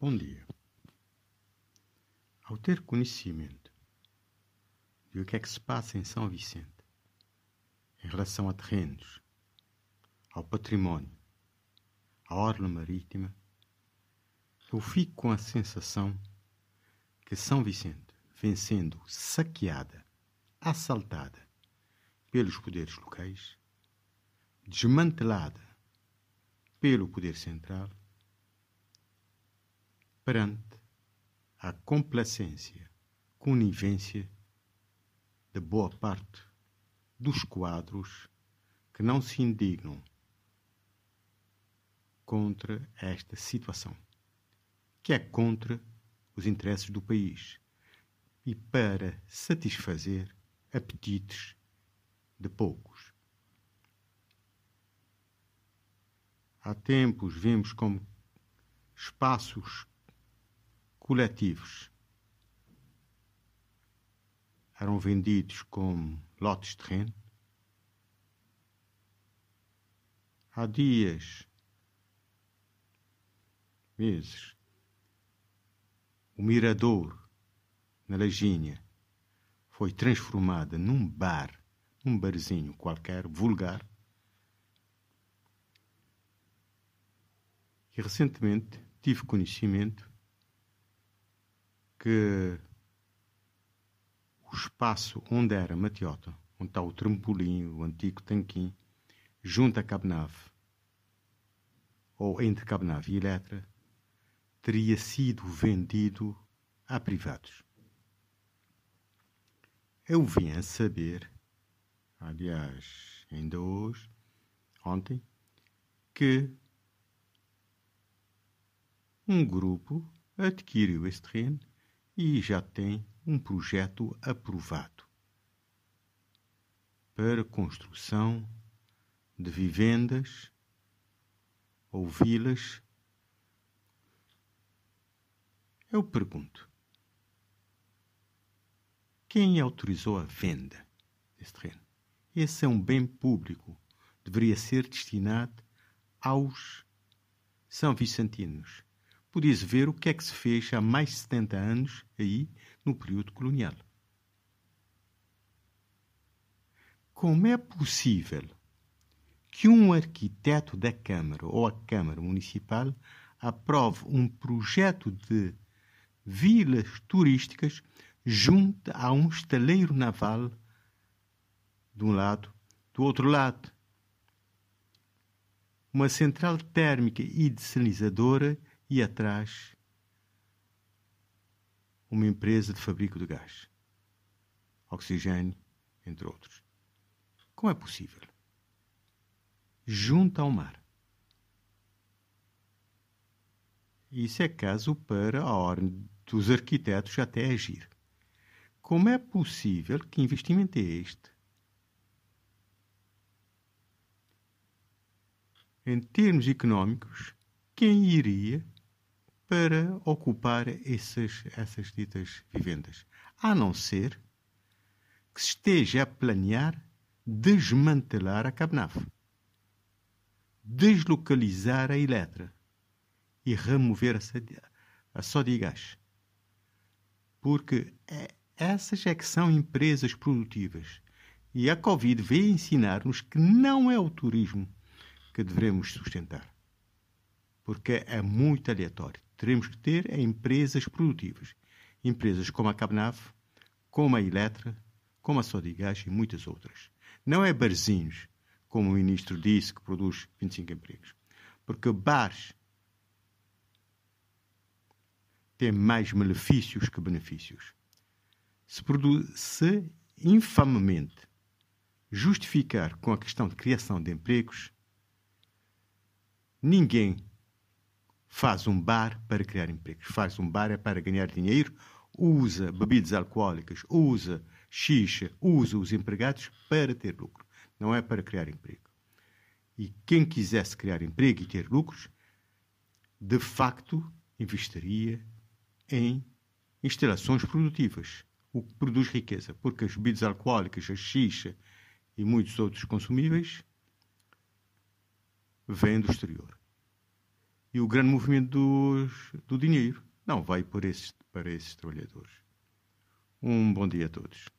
Bom dia. Ao ter conhecimento de o que é que se passa em São Vicente em relação a terrenos, ao património, à orla marítima, eu fico com a sensação que São Vicente vem sendo saqueada, assaltada pelos poderes locais, desmantelada pelo poder central perante a complacência, conivência de boa parte dos quadros que não se indignam contra esta situação, que é contra os interesses do país e para satisfazer apetites de poucos. Há tempos vimos como espaços coletivos eram vendidos como lotes de terreno. Há dias, meses, o mirador na Lajinha foi transformado num bar, num barzinho qualquer, vulgar. E recentemente tive conhecimento que o espaço onde era Matiota, onde está o trampolim, o antigo tanquim, junto a Cabnave, ou entre Cabnave e Eletra, teria sido vendido a privados. Eu vim a saber, aliás, ainda hoje, ontem, que um grupo adquiriu esse terreno e já tem um projeto aprovado para construção de vivendas ou vilas. Eu pergunto: quem autorizou a venda desse terreno? Esse é um bem público, deveria ser destinado aos são vicentinos podia-se ver o que é que se fez há mais de 70 anos aí no período colonial. Como é possível que um arquiteto da Câmara ou a Câmara Municipal aprove um projeto de vilas turísticas junto a um estaleiro naval de um lado, do outro lado, uma central térmica e desalinizadora e atrás uma empresa de fabrico de gás, oxigênio, entre outros. Como é possível? Junto ao mar. Isso é caso para a ordem dos arquitetos até agir. Como é possível que investimento é este? Em termos económicos, quem iria para ocupar essas, essas ditas vivendas, a não ser que se esteja a planear desmantelar a Cabnaf, deslocalizar a Eletra e remover a, a Sodigás. Porque é, essas é que são empresas produtivas. E a Covid veio ensinar-nos que não é o turismo que devemos sustentar. Porque é muito aleatório teremos que ter é empresas produtivas. Empresas como a Cabnave, como a Eletra, como a Sodigás e muitas outras. Não é barzinhos, como o ministro disse, que produz 25 empregos. Porque bares têm mais malefícios que benefícios. Se, se infamemente justificar com a questão de criação de empregos, ninguém faz um bar para criar empregos, faz um bar é para ganhar dinheiro, usa bebidas alcoólicas, usa xixa, usa os empregados para ter lucro, não é para criar emprego. E quem quisesse criar emprego e ter lucros, de facto, investiria em instalações produtivas, o que produz riqueza, porque as bebidas alcoólicas, a xixa e muitos outros consumíveis vêm do exterior. E o grande movimento do dinheiro. Não, vai para esses, para esses trabalhadores. Um bom dia a todos.